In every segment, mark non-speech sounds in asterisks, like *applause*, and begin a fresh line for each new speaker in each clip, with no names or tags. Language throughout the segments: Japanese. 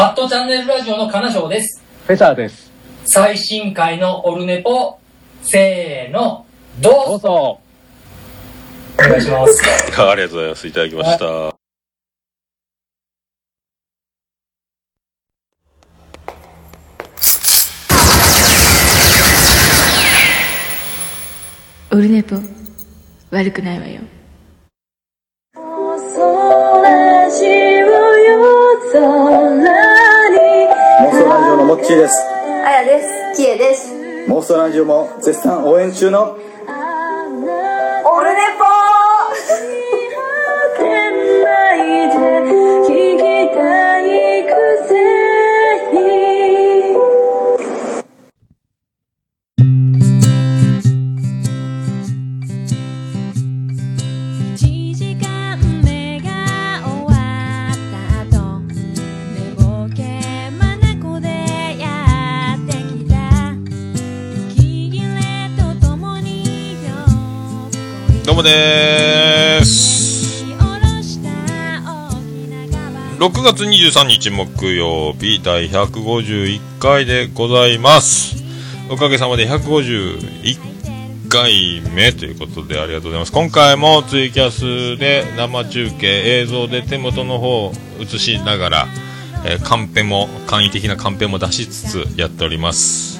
アットチャンネルラジオの金賞です。
フェザーです。
最新回のオルネポ、せーの、どうぞ
どうぞ。
お願いします。
ありがとうございます。いただきました。
オルネポ悪くないわよ
モッチーです
あやです。きえです。
ラジオも絶賛応援中の
も
です。6月23日木曜日第151回でございます。おかげさまで151回目ということでありがとうございます。今回もツイキャスで生中継映像で手元の方を映しながら、えーカンペも簡易的なカンペも出しつつやっております。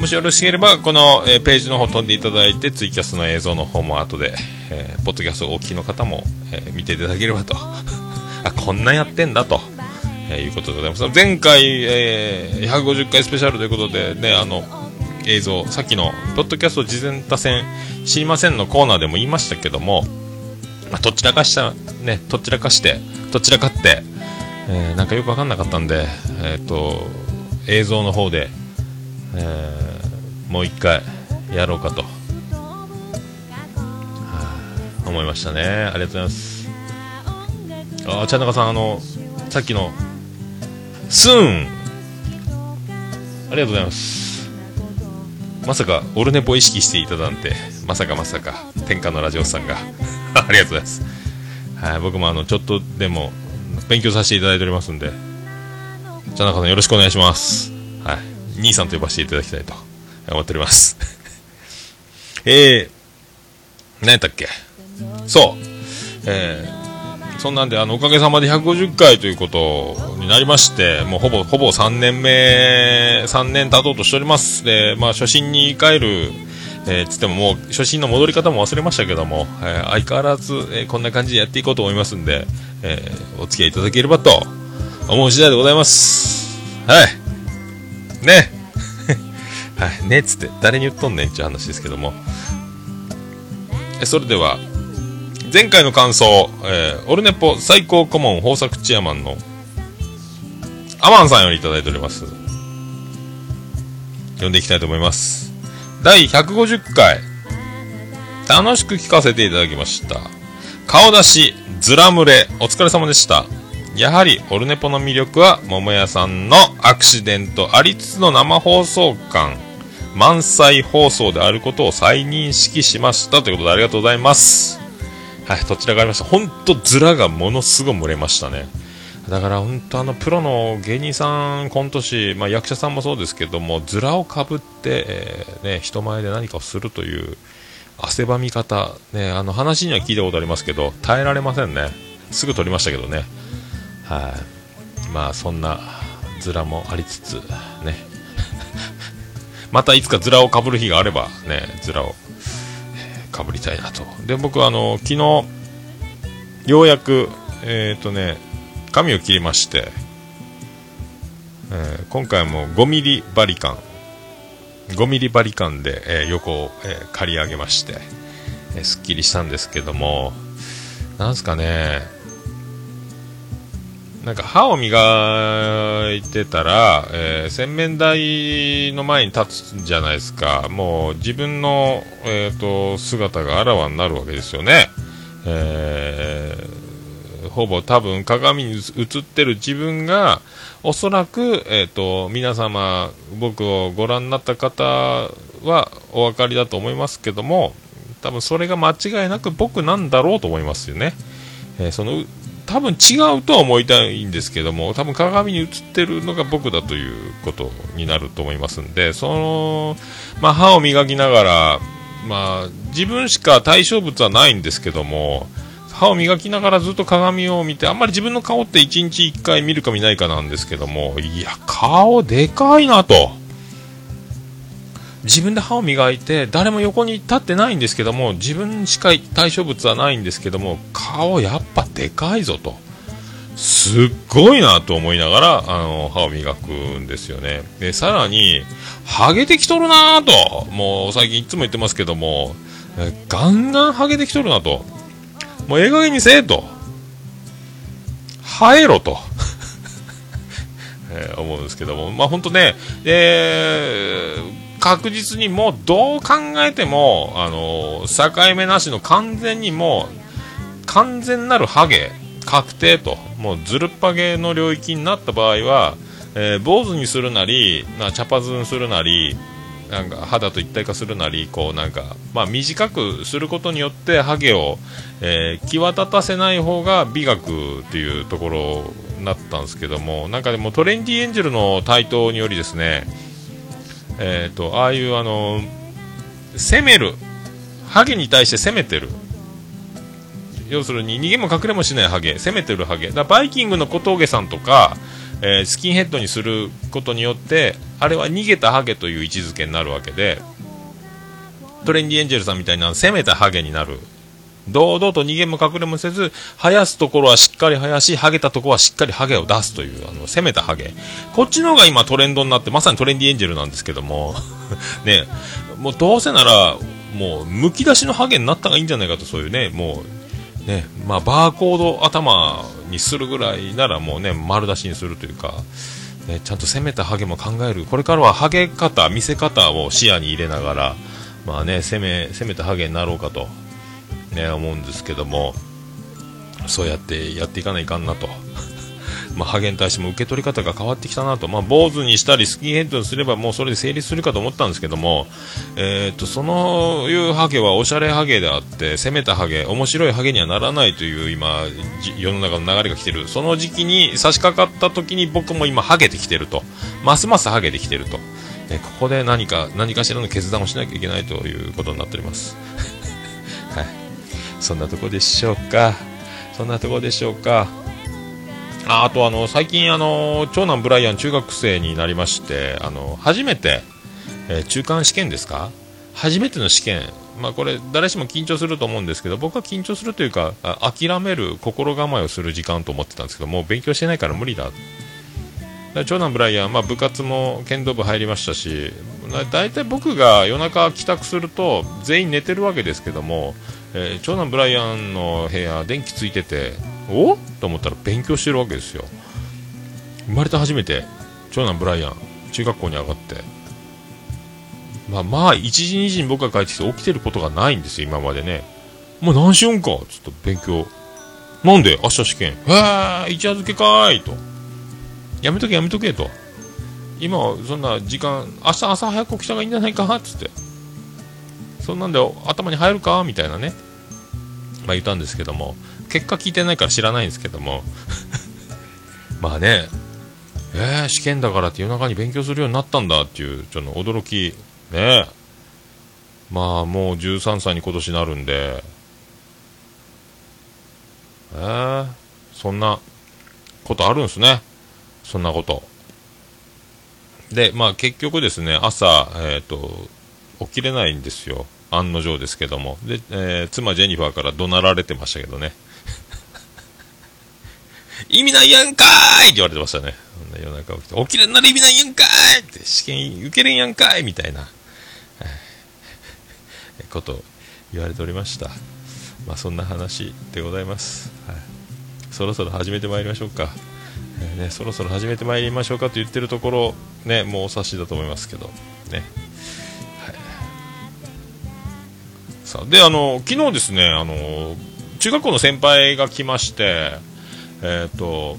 もしよろしければ、この、えーページの方飛んでいただいて、ツイキャスの映像の方も後で、えーポッドキャストをお聞きの方も、えー見ていただければと。*laughs* あ、こんなやってんだと、えーいうことでございます。前回、えー150回スペシャルということで、ね、あの、映像、さっきの、ポッドキャスト事前多戦知りませんのコーナーでも言いましたけども、まあ、どちらかした、ね、どちらかして、どちらかって、えーなんかよくわかんなかったんで、えっ、と、映像の方で、えーもう一回やろうかと、はあ思いましたね。ありがとうございます。あ茶中さんあのさっきのスーン。ありがとうございます。まさかオルネポ意識していたなんて。まさかまさか。天下のラジオさんが。*laughs* ありがとうございます。はい僕もあのちょっとでも勉強させていただいておりますんで。茶中さんよろしくお願いします。はい。兄さんと呼ばせていただきたいと。思っております。*laughs* えー、何やったっけ？そう。えー、そんなんで、あの、おかげさまで150回ということになりまして、もうほぼ、ほぼ3年目、3年経とうとしております。で、まあ、初心に帰る、えー、つってももう、初心の戻り方も忘れましたけども、えー相変わらず、えこんな感じでやっていこうと思いますんで、えお付き合いいただければと思う次第でございます。はい。ね。はい、ねっつって誰に言っとんねんっていう話ですけども。えそれでは前回の感想、えーオルネポ最高顧問豊作チアマンのアマンさんよりいいております。読んでいきたいと思います。第150回楽しく聞かせていただきました。顔出しずら群れお疲れ様でした。やはりオルネポの魅力は桃屋さんのアクシデントありつつの生放送感。満載放送であることを再認識しましたということでありがとうございます。はいどちらがありました。本当ズラがものすごい漏れましたね。だから本当あのプロの芸人さんコント師、まあ、役者さんもそうですけどもズラをかぶって、えーね、人前で何かをするという汗ばみ方、ね、あの話には聞いたことありますけど耐えられませんね。すぐ取りましたけどね。はい。まあそんなズラもありつつね。またいつかズラをかぶる日があればねズラをかぶりたいなと。で僕はあの昨日ようやくえっ、とね髪を切りまして、えー今回も5ミリバリカン5ミリバリカンで、えー横を、え刈り上げまして、えーすっきりしたんですけどもなんすかねなんか歯を磨いてたら、えー洗面台の前に立つんじゃないですか。もう自分の、えー、と姿があらわになるわけですよね、えーほぼ多分鏡に映ってる自分がおそらく、えー、と皆様僕をご覧になった方はお分かりだと思いますけども多分それが間違いなく僕なんだろうと思いますよね、えーその多分違うとは思いたいんですけども多分鏡に映ってるのが僕だということになると思いますんでその、まあ、歯を磨きながら、まあ、自分しか対象物はないんですけども歯を磨きながらずっと鏡を見てあんまり自分の顔って1日1回見るか見ないかなんですけどもいや顔でかいなと。自分で歯を磨いて誰も横に立ってないんですけども自分しか対象物はないんですけども顔やっぱでかいぞと。すっごいなと思いながらあの歯を磨くんですよね。でさらにハゲてきとるなと。もう最近いつも言ってますけどもガンガンハゲてきとるなと。もうええ加減にせえと。生えろと。*laughs* えー思うんですけども。まあ本当ねえー確実にもうどう考えても、あのー境目なしの完全にもう、完全なるハゲ、確定と、もうずるっぱげの領域になった場合は、えー坊主にするなり、な茶髪にするなり、なんか肌と一体化するなり、こうなんか、まあ短くすることによってハゲを、えー際立たせない方が美学っていうところになったんですけども、なんかでもトレンディエンジェルの台頭によりですね、えー、とああいうあの攻める。ハゲに対して攻めてる。要するに逃げも隠れもしないハゲ。攻めてるハゲ。だバイキングの小峠さんとか、えースキンヘッドにすることによってあれは逃げたハゲという位置づけになるわけでトレンディエンジェルさんみたいな攻めたハゲになる。堂々と逃げも隠れもせず生やすところはしかり生やしハゲたとこはしっかりハゲを出すというあの攻めたハゲ。こっちの方が今トレンドになってまさにトレンディエンジェルなんですけども。*laughs* ね。もうどうせならもうむき出しのハゲになった方がいいんじゃないかとそういうね。もうね。まあバーコード頭にするぐらいならもうね丸出しにするというか。ね、ちゃんと攻めたハゲも考える。これからはハゲ方見せ方を視野に入れながらまあね攻め攻めたハゲになろうかとね、思うんですけども。そうやってやっていかないかんなと。*laughs* まあ、ハゲに対しても受け取り方が変わってきたなと、まあ、坊主にしたりスキンヘッドにすればもうそれで成立するかと思ったんですけども、えー、とそのいうハゲはおしゃれハゲであって攻めたハゲ面白いハゲにはならないという今世の中の流れが来てる。その時期に差し掛かった時に僕も今ハゲてきてると。ますますハゲてきてると、ね、ここで何か何かしらの決断をしなきゃいけないということになっております。*laughs* はい。そんなとこでしょうか。そんなとこでしょうか。ああとあの、最近あの、長男ブライアン中学生になりまして、あの、初めて、えー中間試験ですか？初めての試験。まあこれ、誰しも緊張すると思うんですけど、僕は緊張するというか、諦める心構えをする時間と思ってたんですけど、もう勉強してないから無理だ。長男ブライアン、まあ、部活も剣道部入りましたし、大体僕が夜中帰宅すると全員寝てるわけですけども、えー長男ブライアンの部屋電気ついててお？と思ったら勉強してるわけですよ。生まれて初めて長男ブライアン中学校に上がって。まあまあ1時2時に僕が帰ってきて起きてることがないんですよ今までね。もう何しよんか？つって勉強。なんで？明日試験。へえ一夜漬けかーいと。やめとけやめとけと。今そんな時間明日朝早く起きた方がいいんじゃないか？っつって。そんなんで頭に入るか？みたいなね、まあ、言ったんですけども。結果聞いてないから知らないんですけども。*laughs* まあね。えー、試験だからって夜中に勉強するようになったんだっていうちょっと驚きね。まあもう13歳に今年なるんで。えー、そんなことあるんですね。そんなこと。でまあ結局ですね朝えっ、と起きれないんですよ。案の定ですけども。で、えー妻ジェニファーから怒鳴られてましたけどね。*laughs* 意味ないやんかーい!って言われてましたね。夜中起きて起きれんなら意味ないやんかーい!って試験受けれんやんかいみたいな、こと言われておりました。まあそんな話でございます、はい、そろそろ始めてまいりましょうか、えーね、そろそろ始めてまいりましょうかと言ってるところねもうお察しだと思いますけど。ね。さあであの昨日ですねあの中学校の先輩が来ましてえっ、と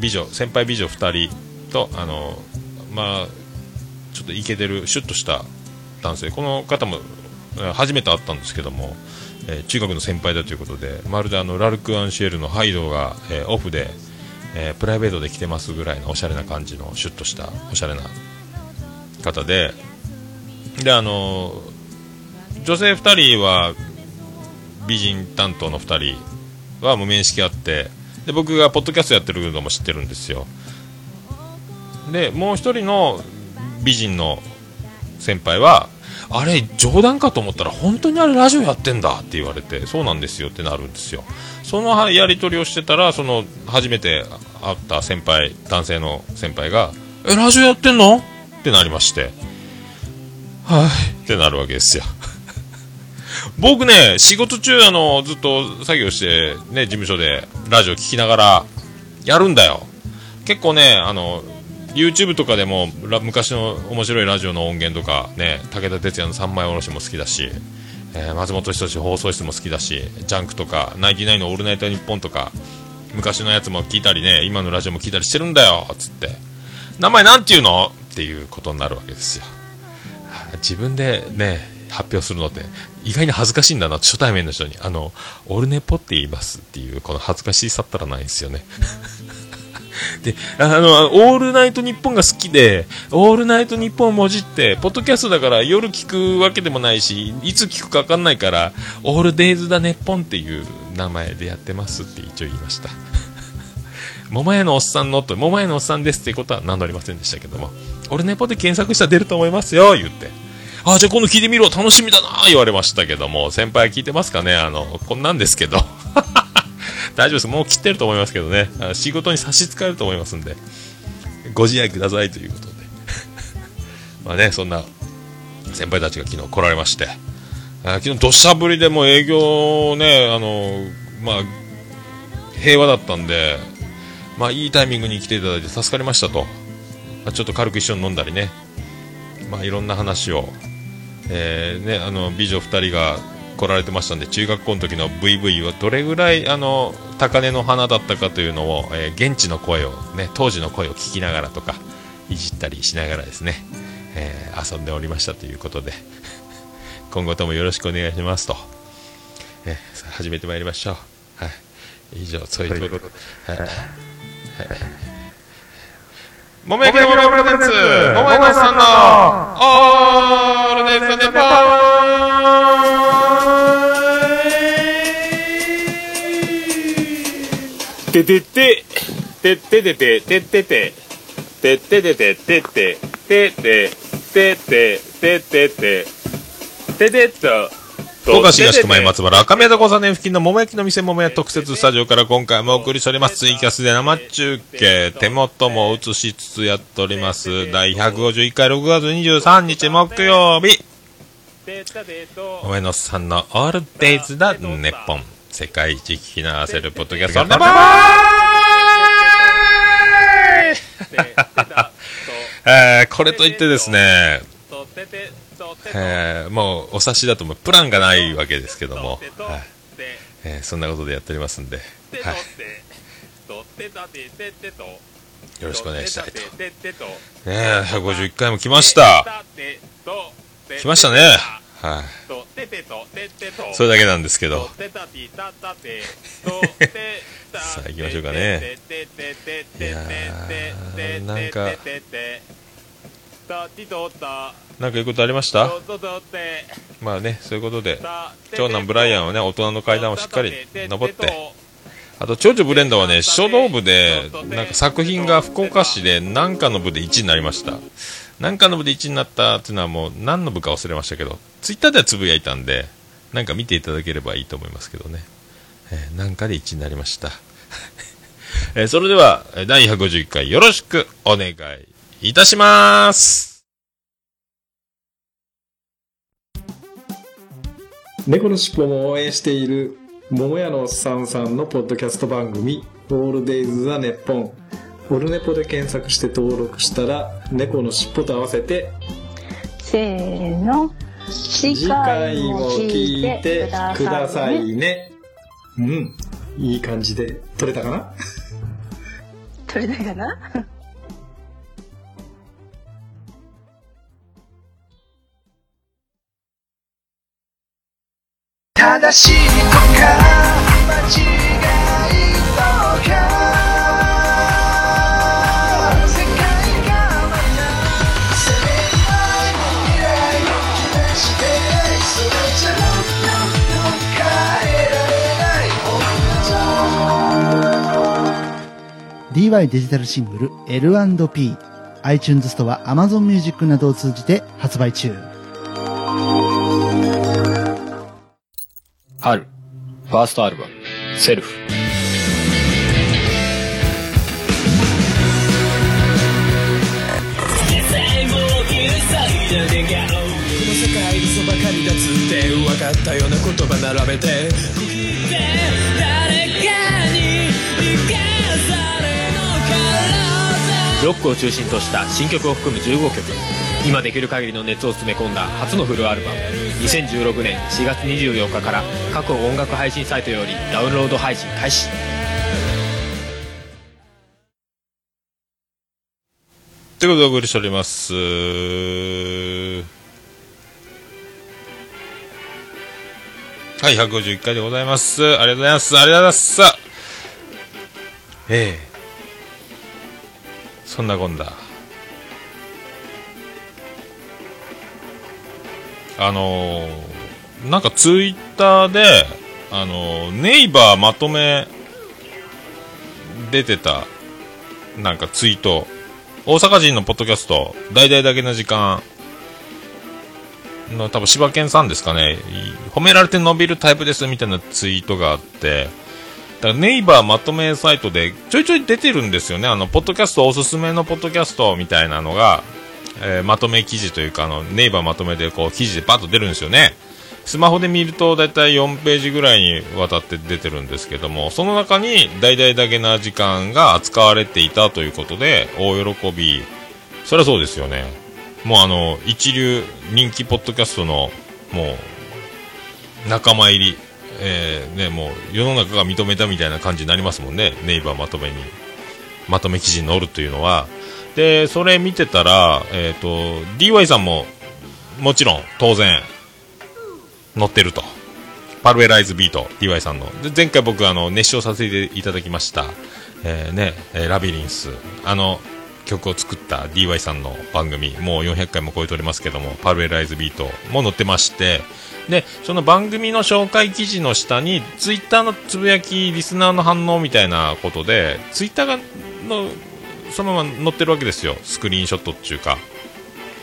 美女先輩美女2人とあのまあちょっとイケてるシュッとした男性この方も初めて会ったんですけどもえー中学の先輩だということでまるであのラルク・アンシエルのハイドが、えーオフで、えープライベートで来てますぐらいのおしゃれな感じのシュッとしたおしゃれな方でであの女性2人は美人担当の2人は無面識あってで僕がポッドキャストやってるのも知ってるんですよ。でもう1人の美人の先輩はあれ冗談かと思ったら本当にあれラジオやってんだって言われてそうなんですよってなるんですよ。そのやり取りをしてたらその初めて会った先輩男性の先輩が「えラジオやってんの?」ってなりまして。はい。ってなるわけですよ。僕ね仕事中あのずっと作業してね事務所でラジオ聞きながらやるんだよ。結構ねあの YouTube とかでも昔の面白いラジオの音源とかね武田鉄矢の三枚おろしも好きだし、えー松本人志放送室も好きだしジャンクとかナインティナイのオールナイトニッポンとか昔のやつも聞いたりね今のラジオも聞いたりしてるんだよつって。名前なんていうの？っていうことになるわけですよ。自分でね発表するのって意外に恥ずかしいんだな初対面の人にあのオルネポって言いますっていうこの恥ずかしさったらないんですよね *laughs* で、あの、オールナイトニッポンが好きで、オールナイトニッポンをもじって、ポッドキャストだから夜聞くわけでもないし、いつ聞くかわかんないから、オールデイズだネッポンっていう名前でやってますって一応言いました。*laughs* 桃屋のおっさんのと、桃屋のおっさんですっていうことは名乗りませんでしたけども、俺ネポで検索したら出ると思いますよ、言って。あ、じゃあ今度聞いてみろ、楽しみだな言われましたけども、先輩聞いてますかね？あの、こんなんですけど。*laughs* 大丈夫です。もう切ってると思いますけどね。あ仕事に差し支えると思いますんで、ご自愛くださいということで。*laughs* まあね、そんな先輩たちが昨日来られまして、あ昨日土砂降りでも営業ね、あの、まあ、平和だったんで、まあいいタイミングに来ていただいて助かりましたと。まちょっと軽く一緒に飲んだりね、まあいろんな話を、えーね、あの美女2人が来られてましたんで中学校の時の VV はどれぐらいあの高嶺の花だったかというのを、えー現地の声を、ね、当時の声を聞きながらとかいじったりしながらですね、えー遊んでおりましたということで *laughs* 今後ともよろしくお願いしますと、えーさあ始めてまいりましょう、はい、以上そういうことで、はい。はい桃焼きのプレゼンツ桃山さんのオールデイズ。ネポ
ててて、てててて、ててて、てててて、てて、てて、てて、ててて、ててと、
福岡市東区前松原赤宮田交差点付近の桃焼きの店桃屋特設スタジオから今回もお送りしておりますツイキャスで生中継手元も映しつつやっております。第151回6月23日木曜日。桃屋のさんのオールデイズだネッポン。世界一聞き流せるポッドキャスト。ネポーえーこれといってですねえーもうお察しだともう。プランがないわけですけども、はい。えーそんなことでやっておりますんで、はい、よろしくお願いしたいと。ねえ、151回も来ました。来ましたね。はい、それだけなんですけど、*laughs* さあ行きましょうかね。いやーなんか、なんかいうことありました？まあね、そういうことで、長男ブライアンはね、大人の階段をしっかり登って、あと長女ブレンダーはね、書道部で、なんか作品が福岡市で何かの部で1位になりました。何かの部で1位になったっていうのはもう何の部か忘れましたけど、ツイッターではつぶやいたんで、なんか見ていただければいいと思いますけどね。えーなんかで1位になりました。*laughs* えーそれでは、えー第151回よろしくお願いいたします。
猫のしっぽも応援している桃屋のおっさんさんのポッドキャスト番組「オールデイズ・ザ・ネッポン」オルネポで検索して登録したら猫のしっぽと合わせて
せーの。次
次回も聞いてくださ
ね。
いねうんいい感じで撮れたかな？
取れないかな？
正しいとか間違いとか世界がまだ攻めない未来を決めしてそれじゃもっと変えられない僕らと
DY デジタルシングル L&P iTunes ストア Amazon Music などを通じて発売中。
春、ファーストアルバム、セルフ。
この世界嘘ばかりだつって分かったような言葉並べて誰かに生かされのから
ロックを中心とした新曲を含む15曲。今できる限りの熱を詰め込んだ初のフルアルバム。2016年4月24日から各音楽配信サイトよりダウンロード配信開始。
ということでお送りしております。はい、151回でございます。ありがとうございます。ありがとうございます。ええそんなこんだ。あのーなんかツイッターで、あのーネイバーまとめ出てた、なんかツイート、大阪人のポッドキャスト、大々だけの時間の多分柴犬さんですかね、褒められて伸びるタイプですみたいなツイートがあって、だからネイバーまとめサイトでちょいちょい出てるんですよね、あの、ポッドキャストおすすめのポッドキャストみたいなのが、えーまとめ記事というか、あの、ネイバーまとめでこう記事でバッと出るんですよね。スマホで見ると大体4ページぐらいにわたって出てるんですけども、その中に大々だけな時間が扱われていたということで、大喜び。そりゃそうですよね。もうあの、一流人気ポッドキャストの、もう、仲間入り、えーね、もう世の中が認めたみたいな感じになりますもんね。ネイバーまとめに、まとめ記事に載るというのは。で、それ見てたら、えっ、と、DY さんも、もちろん、当然、載ってると。パルベライズビート、DY さんの。で前回僕、あの、熱唱させていただきました。えーね、えラビリンス。あの、曲を作った DY さんの番組、もう400回も超えておりますけども、パルベライズビートも載ってまして、で、その番組の紹介記事の下に、ツイッターのつぶやき、リスナーの反応みたいなことで、ツイッター、の、そのまま載ってるわけですよ。スクリーンショットっていうか。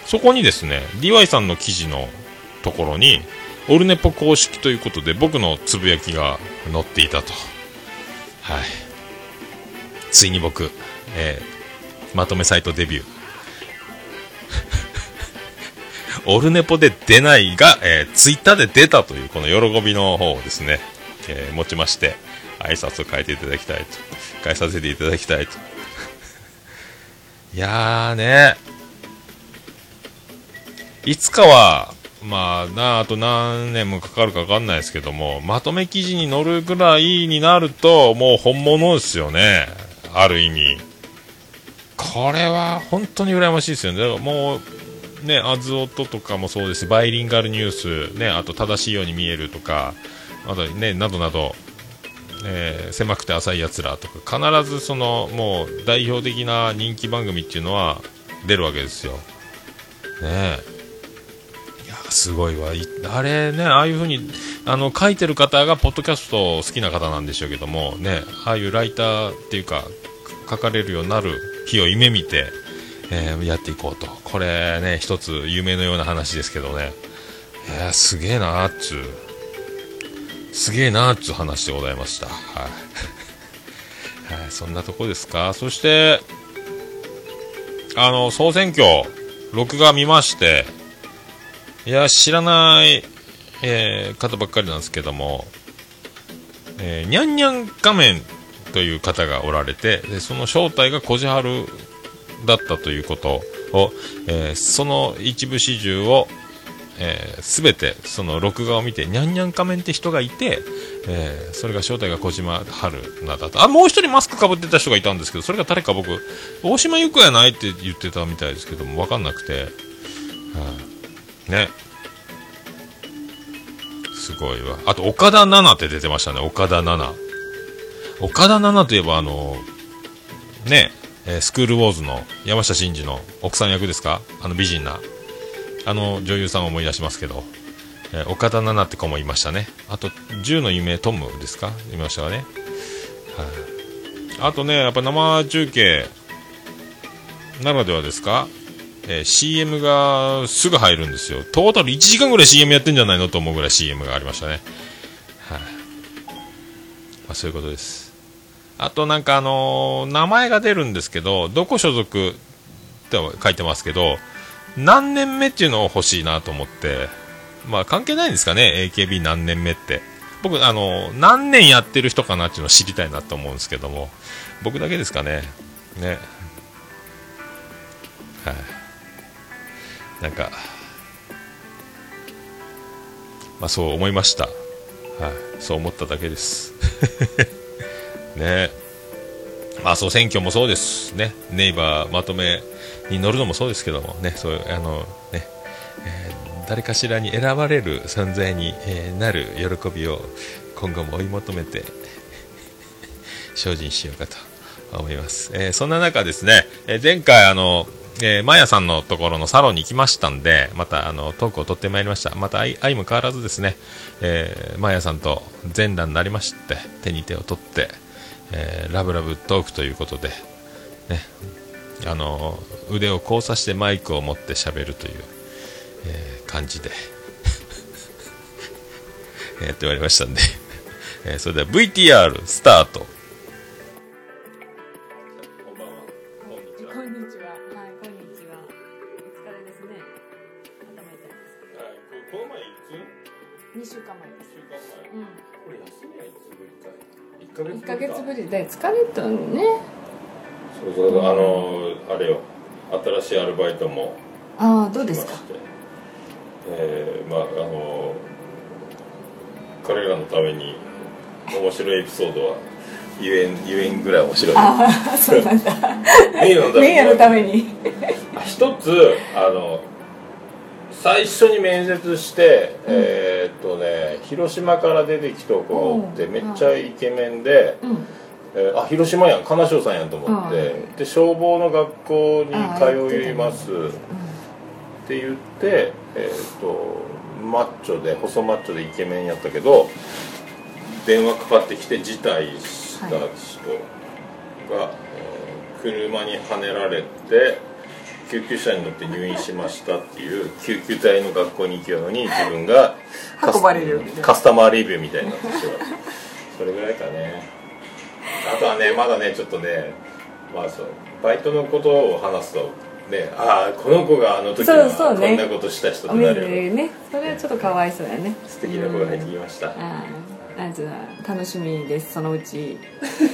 そこにですね、DY さんの記事のところに、オルネポ公式ということで僕のつぶやきが載っていたと。はい。ついに僕、えーまとめサイトデビュー。*laughs* オルネポで出ないが、えーツイッターで出たというこの喜びの方をですね、えー持ちまして、挨拶を変えていただきたいと。変えさせていただきたいと。いやーね、いつかは、まあなあ、あと何年もかかるかわかんないですけども、まとめ記事に載るぐらいになると、もう本物ですよね。ある意味。これは本当に羨ましいですよね。だからもう、ね、アズオトとかもそうですし、バイリンガルニュース、ね、あと正しいように見えるとか、あとね、などなど、えー狭くて浅いやつらとか、必ずその、もう代表的な人気番組っていうのは出るわけですよ。ね。いや、すごいわ。あれね、ああいう風に、あの、書いてる方が、ポッドキャスト好きな方なんでしょうけども、ね、ああいうライターっていうか、書かれるようになる日を夢見て、えーやっていこうと。これね、一つ夢のような話ですけどね。いや、すげえなーっつう。すげえなーっつう話でございました。はい。はい、そんなとこですか？そして、あの、総選挙、録画見まして、いや、知らない、えー方ばっかりなんですけども、えーにゃんにゃん画面という方がおられて、でその正体がこじはるだったということを、えーその一部始終を、えー、全てその録画を見てにゃんにゃん仮面って人がいて、えーそれが正体が小島春菜だとあもう一人マスクかぶってた人がいたんですけどそれが誰か僕大島優子やないって言ってたみたいですけども分かんなくて、はいねすごいわ。あと、岡田奈々って出てましたね、岡田奈々。岡田奈々といえば、あの、ね、えースクールウォーズの山下真司の奥さん役ですか？あの美人な。あの女優さんを思い出しますけど、えー岡田奈々って子もいましたね。あと、銃の夢トムですか？いましたかね。はい。あとね、やっぱ生中継ならではですか？えー CM がすぐ入るんですよ。トータル1時間ぐらい CM やってんじゃないのと思うぐらい CM がありましたね。はい、まあ、そういうことです。あとなんかあのー名前が出るんですけど、どこ所属って書いてますけど、何年目っていうのを欲しいなと思って、まあ関係ないんですかね、AKB 何年目って。僕、あの何年やってる人かなっていうのを知りたいなと思うんですけども、僕だけですかね。ね。はい。なんか、まあそう思いました。はい。そう思っただけです。*laughs* ねまあそう選挙もそうですね。ネイバーまとめに乗るのもそうですけどもね、そういう、あの、ね、えー誰かしらに選ばれる存在に、えなる喜びを今後も追い求めて *laughs* 精進しようかと思います。えそんな中ですね、え前回あの、えーマヤさんのところのサロンに行きましたんで、またあのトークを取ってまいりました。また愛も変わらずですね、えーマヤさんと全裸になりまして、手に手を取って、えーラブラブトークということで、ね、あの腕を交差してマイクを持って喋るという、えー感じで *laughs* やってまいりましたんで、*laughs* えーそれでは VTR スタート。
こんにちは。はい、こんにちは。お疲れですね。頭痛いです。
この前いつ
二週間前です。
うん。これ休みはいつぶりかい？
一ヶ月ぶりで疲れたのね。
そうそう、あのあれよ、新しいアルバイトも
ああ、どうですか？
えーまああの彼らのために面白いエピソードは言えん言えんぐらい面白い
ああ、そうなんだ。
名誉のために。一つあの最初に面接して、えーっとね広島から出てきた子がおってめっちゃイケメンで、
うん。
えーあ広島やん。金賞さんやんと思って、
う
で消防の学校に
あ
通います。って言って、えー、とマッチョで細マッチョでイケメンやったけど電話かかってきて辞退した人が、えー車にはねられて救急車に乗って入院しましたっていう救急隊の学校に行きようのに自分がカス
運ばれる
カスタマーレビューみたいになってしまうそれぐらいかねあとはねまだねちょっとねまあそうバイトのことを話すとねああこの子があの時は
そうそうね
こんなことした人となるよ
でね。それはちょっとかわいそうやね。
素敵な子が入ってきました、
ああ、あじゃあ楽しみです。そのうち。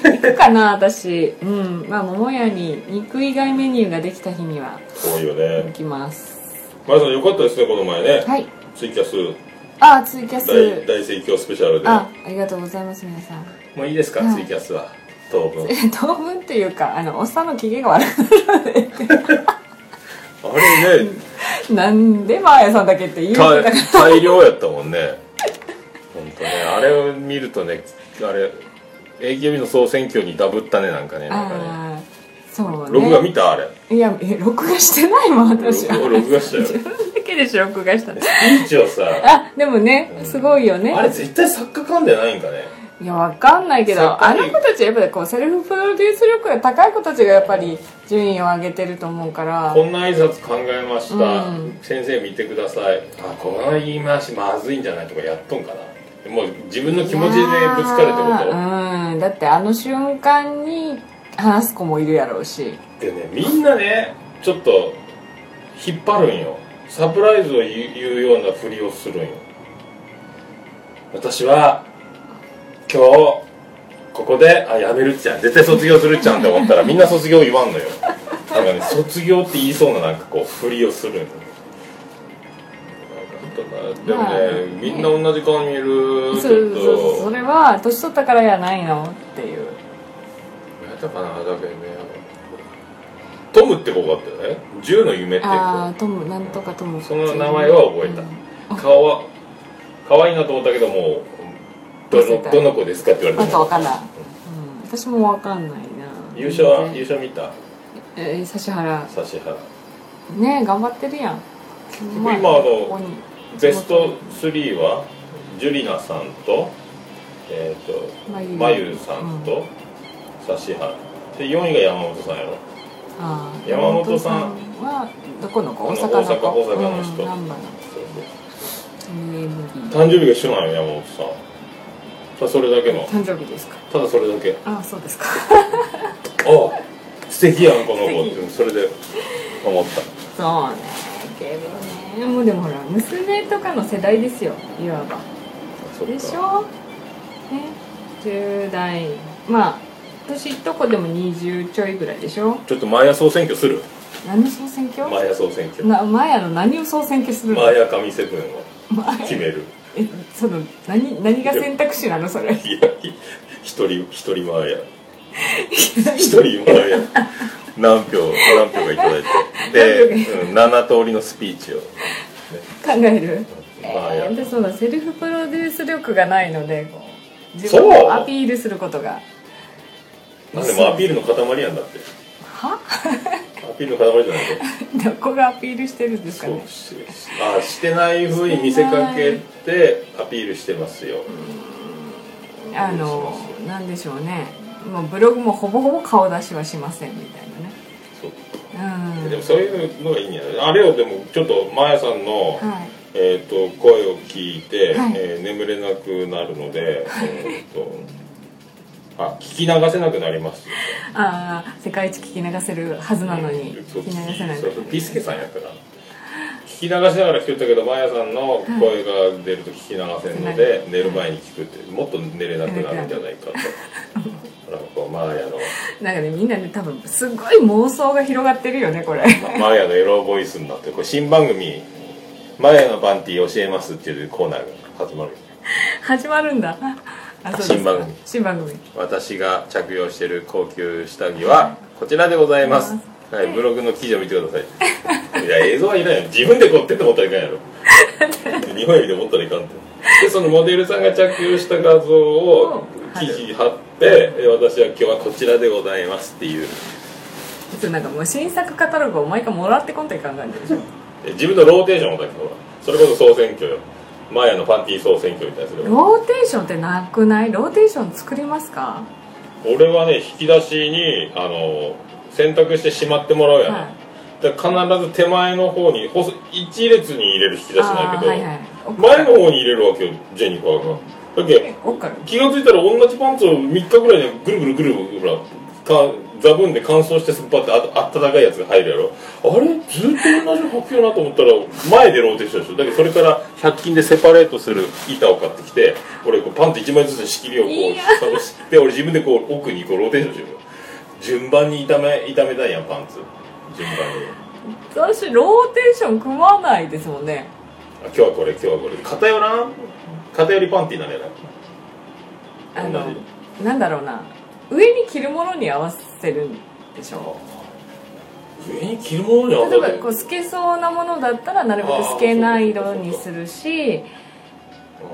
行くかな、私。うん。まあ、桃屋に肉以外メニューができた日には
多いよね
行きます。
まやさんよかったですねこの前ね、
はい
ツイキャス
ああ、ツイキャス。
大大盛況スペシャルで
あ、ありがとうございます、皆さん。
もういいですか、
はい。
ツイキャスは？当分。
え当分っていうか、あの、おっさんの機嫌が悪く
あれね。
なんでマーヤさんだけって言うてたから。
大大量やったもんね。本当ね。あれを見るとねあれ AKB の総選挙にダブったねなんかねなんか
そうね。
録画見た？あれ。
いや、え、録画してないもん、私は。
録録画したよ。
自分だけでしょ、録画したの。
スピーチをさ。
あ、でもね、すごいよね。
あれ絶対作家勘でないんかね
いや、わかんないけど、あの子たちはやっぱりこう、セルフプロデュース力が高い子たちがやっぱり順位を上げてると思うから。
こんな挨拶考えました、
うん
先生見てください。あこの言い回しまずいんじゃないとかやっとんかな。もう自分の気持ちでぶつかるってこと。
うん、だってあの瞬間に話す子もいるやろうし。
でねみんなねちょっと引っ張るんよ。サプライズを言う言うようなふりをするんよ。私は今日ここであやめるっちゃん絶対卒業するっちゃんって思ったらみんな卒業言わんのよ。なんかね卒業って言いそうななんかこうふりをするんよなんかでもね、
まあ
みんな同じ顔に見える
そう
ちょっ
そうそう、そ
と
れは年取ったからやないのっていう。
やったかなだけどねトムって子があったよね。銃の夢って
ああ、トム、なんとかトム。
その名前は覚えた、顔は
可愛いなと思ったけどもどのどの子ですかって言わ
なん
れて
かわかんない、うん、私もわかんないな。
優勝は優勝見た？
えー、指原。
指原。
ねえ頑張ってるやん。
今あのベスト3はジュリナさんとえっ、と
まゆ
まゆさんと指原。で4位が山本さんやろ。
あー
山本さん。
はどこの子？大阪の子。
大阪の人。
うん、
そ誕生日が一緒なの山本さんただそれだけの。
誕生日ですか？
ただそれだけ。
あそうですか。*laughs*
あ素敵やんこの子。ってそれで思った。
そうねけどね。もうでもほら娘とかの世代ですよ。いわば。
そ
でしょ？ね。10代。まあ年とこでも20ちょいぐらいでしょ？
ちょっとマーヤ総選挙する。
何の総選挙？
マーヤ総選挙。
なマヤの何を総選挙するの？
マーヤ神セブンを決める
えその何何が選択肢なのそれ？
いや一人一人マーヤ一人マーヤ何票何票がいただいて。*laughs* で、うん、7通りのスピーチを。
考える？
マーヤ
でそうだセルフプロデュース力がないので自分をアピールすることが。
なんでもアピールの塊やんだって。
は？
アピールの塊じゃないと *laughs*
どこがアピールしてるんですかね。
あしてないふうに見せかけてアピールしてますよ。
あのなんでしょうね。もうブログもほぼほぼ顔出しはしませんみたいなね。う。ん。
でもそういうのがいいんやあれをでもちょっとマーヤさんの、
はい。
えー、と声を聞いて、
はい。
えー眠れなくなるので、えー、とあ聞き流せなくなります。
ああ世界一聞き流せるはずなのに
そう。
聞き流せない。
そうそうピスケさんやったから聞き流しながら聞いたけどマーヤさんの声が出ると聞き流せるので、寝る前に聞くってもっと寝れなくなるんじゃないかと。なんか *laughs* こうマーヤの。
なんかねみんなね多分すごい妄想が広がってるよねこれ。*laughs*
マーヤのエロボイスになってこれ新番組「マーヤのパンティ教えます」っていうコーナーが始まる。
始まるんだ
新番組。
新番組。
私が着用している高級下着はこちらでございます、はい、ブログの記事を見てください。*laughs* いや映像はいらん。よ自分で撮ってって思ったらいかんやろ。*laughs* 日本指で持ったらいかんってでそのモデルさんが着用した画像を記事に貼ってで私は今日はこちらでございますっていう。
そうなんかもう新作カタログを毎回もらってこんといかん感じでしょ。
で自分のローテーションをだけどそれこそ総選挙よマヤのパンティー総選挙みたいな
ローテーションってなくない？ローテーション作りますか？
俺はね引き出しにあの選択してしまってもらうやん、
はい。
必ず手前の方に細一列に入れる引き出しないけど、
はいはい。
前の方に入れるわけよジェニファーが。だけ気が付いたら同じパンツを3日ぐらいでぐるぐるぐるぐるかザブンで乾燥してすっぱってああったかいやつが入るやろ？あれ？ずっと同じ履くよなと思ったら前でローテーションしてるだけどそれから100均でセパレートする板を買ってきて俺こうパンツ1枚ずつ仕切りをこう探して俺自分でこう奥にこうローテーションしてる順番に炒め炒めたいやんパンツ。順番に。
私ローテーション組まないですもんね。
あ今日はこれ今日はこれ。偏らん？偏りパンティーなんやな
あのなんだろうな。上に着るものに合わせるんでしょ
上に着るもの
例えばこう透けそうなものだったらなるべく透けない色にするし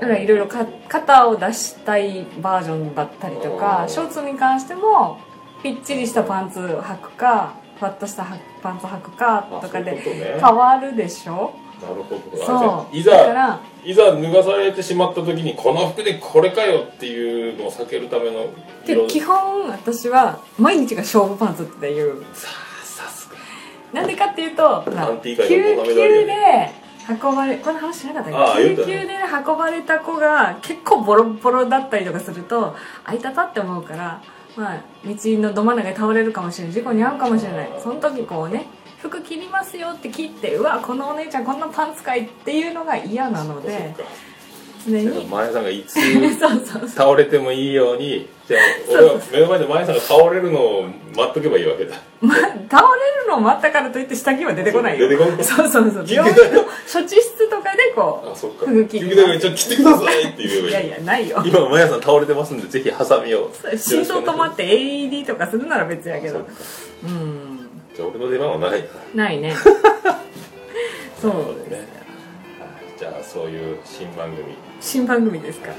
だからいろいろか肩を出したいバージョンだったりとかショーツに関してもぴっちりしたパンツ履くかふわっとしたはパンツ履くかとかで変わるでしょ
なるほど。
そう。
いざいざ脱がされてしまった時にこの服でこれかよっていうのを避けるための
で基本私は毎日が勝負パンツっていう。なんでかっていうと救急で運ばれこの話しなかった
ああ言うたね。
救急で運ばれた子が結構ボロボロだったりとかするとあいたたって思うからまあ道のど真ん中に倒れるかもしれない。事故に遭うかもしれない。その時こうね服切りますよって切ってうわこのお姉ちゃんこんなパンツかいっていうのが嫌なので常に
前さんがいつ *laughs* 倒れてもいいようにじゃあ俺は目の前で前さんが倒れるのを待っとけばいいわけだ。
ま倒れるのを待ったからといって下着は出てこないよ。
出てこん
そうそうそう。病院の処置室とかでこう
あそっか。
服着
救急隊がちょってくださいって言えばいい。
いやいやないよ。
今マヤさん倒れてますんでぜひハサミを。
心臓止まって AED とかするなら別やけど。うん
じゃあ俺の出番はないな。
ないね。*laughs* そうです
ね。じゃあそ
そういう新番組。
新番組ですか。は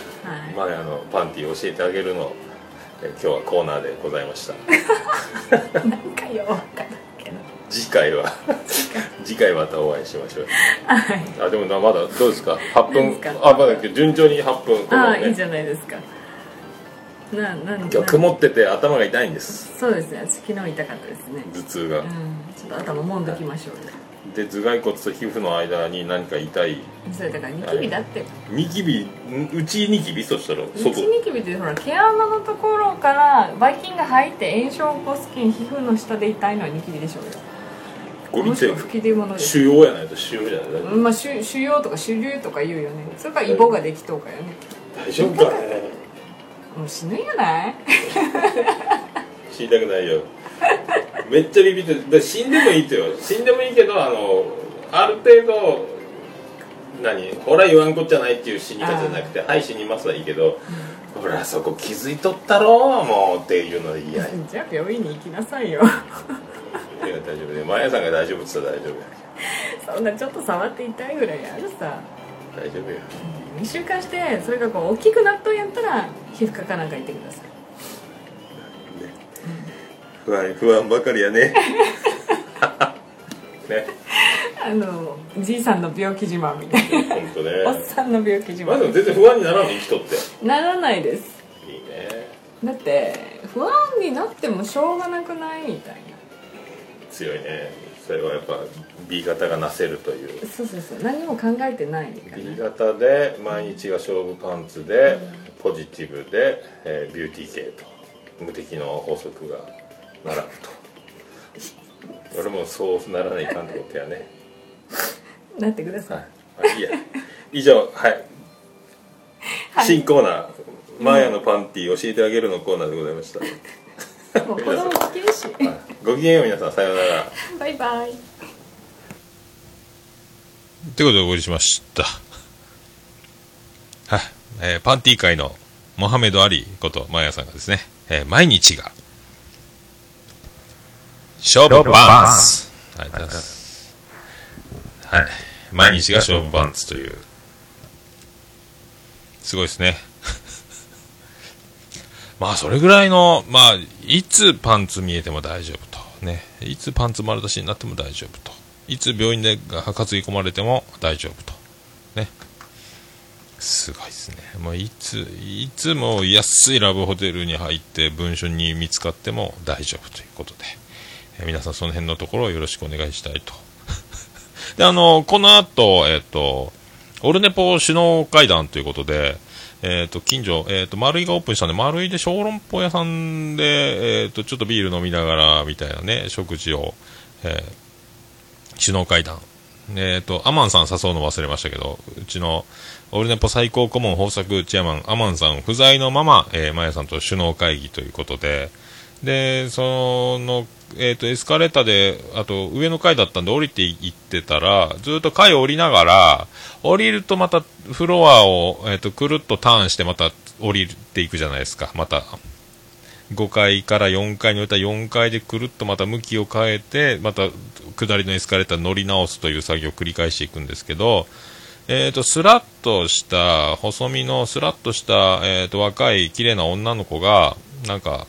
い。
マヤのパンティー教えてあげるのえ今日はコーナーでございました。
なんかよわかけど。
次回は。次回。またお会いしましょう。
はい。
あでもなまだどうですか？8分。あまだ順調に8分。ね。
ああいいじゃないですかななん
今日曇ってて頭が痛いんです。
そうですね。昨日痛かったですね。
頭痛が、
うん。ちょっと頭もんどきましょうよ
で頭蓋骨と皮膚の間に何か痛い。
それだからニキビだって。
ニキビ？ん内ニキビ？そしたら
内ニキビってほら毛穴のところからばい菌が入って炎症を起こす菌皮膚の下で痛いのはニキビでしょうよ。
ゴミって
吹き出物です。
腫瘍やないと腫瘍じゃない。
うんまあ腫腫瘍とか腫瘤とか言うよね。それからイボができとうかよね。
大丈夫かね
もう死ぬんやない？
死にたくないよ。めっちゃビビってだ死んでもいいってよ。死んでもいいけどあのある程度何ほら言わんこっちゃないっていう死に方じゃなくてはい死にますはいいけど、ほらそこ気づいとったろもうっていうので嫌や。い
じゃあ病院に行きなさいよ。
や大丈夫。でマヤさんが大丈夫って言ったら大丈夫や。
そんなちょっと触って痛いぐらいあるさ
大丈夫よ。
2週間してそれがこう大きくなっとんやったら皮膚科かなんか行ってください。
不安不安ばかりやね。*laughs* ね。
あのじいさんの病気自慢みたいな。
本当ね。
おっさんの病気自
まあでも
慢
全然不安にならんの？生きとって。
ならないです。
いいね。
だって不安になってもしょうがなくないみたいな。
強いねそれはやっぱ B 型がなせるという。
そうそうそう。何も考えてない
B 型で毎日が勝負パンツでポジティブで、えービューティー系と。無敵の法則が並ぶと。俺もそうならないかんってことやね。*laughs*
なってください、
あいいや。以上はい、新コーナー「マーヤのパンティー教えてあげる」のコーナーでございました
もう子供聞けるし
ごきげんよう皆さんさようなら
バイバイ
ということでお送りしました。はい。えーパンティー界のモハメド・アリことマヤさんがですね、えー毎日が、勝負パンツありがとうございます。はい。毎日が勝負パンツという、すごいですね。まあ、それぐらいの、まあ、いつパンツ見えても大丈夫と。ね。いつパンツ丸出しになっても大丈夫と。いつ病院で担ぎ込まれても大丈夫と。ね。すごいですね。もういつ、いつも安いラブホテルに入って文書に見つかっても大丈夫ということで、え皆さんその辺のところをよろしくお願いしたいと。*laughs* で、あの、この後、えっ、と、オルネポ首脳会談ということで、えっ、と、近所、えっ、と、丸井がオープンしたんで、丸井で小籠包屋さんで、えっ、と、ちょっとビール飲みながら、みたいなね、食事を、えー首脳会談。えっ、と、アマンさん誘うの忘れましたけど、うちの、オルネポ最高顧問豊作チェアマン、アマンさん不在のまま、えー、マヤさんと首脳会議ということで、で、その、えっ、と、エスカレーターで、あと、上の階だったんで降りていってたら、ずっと階を降りながら、降りるとまたフロアを、えっ、と、くるっとターンしてまた降りていくじゃないですか。また、5階から4階に降りた4階でくるっとまた向きを変えて、また下りのエスカレーター乗り直すという作業を繰り返していくんですけど、えっ、と、スラッとした、細身のスラッとした、えっ、と、若い綺麗な女の子が、なんか、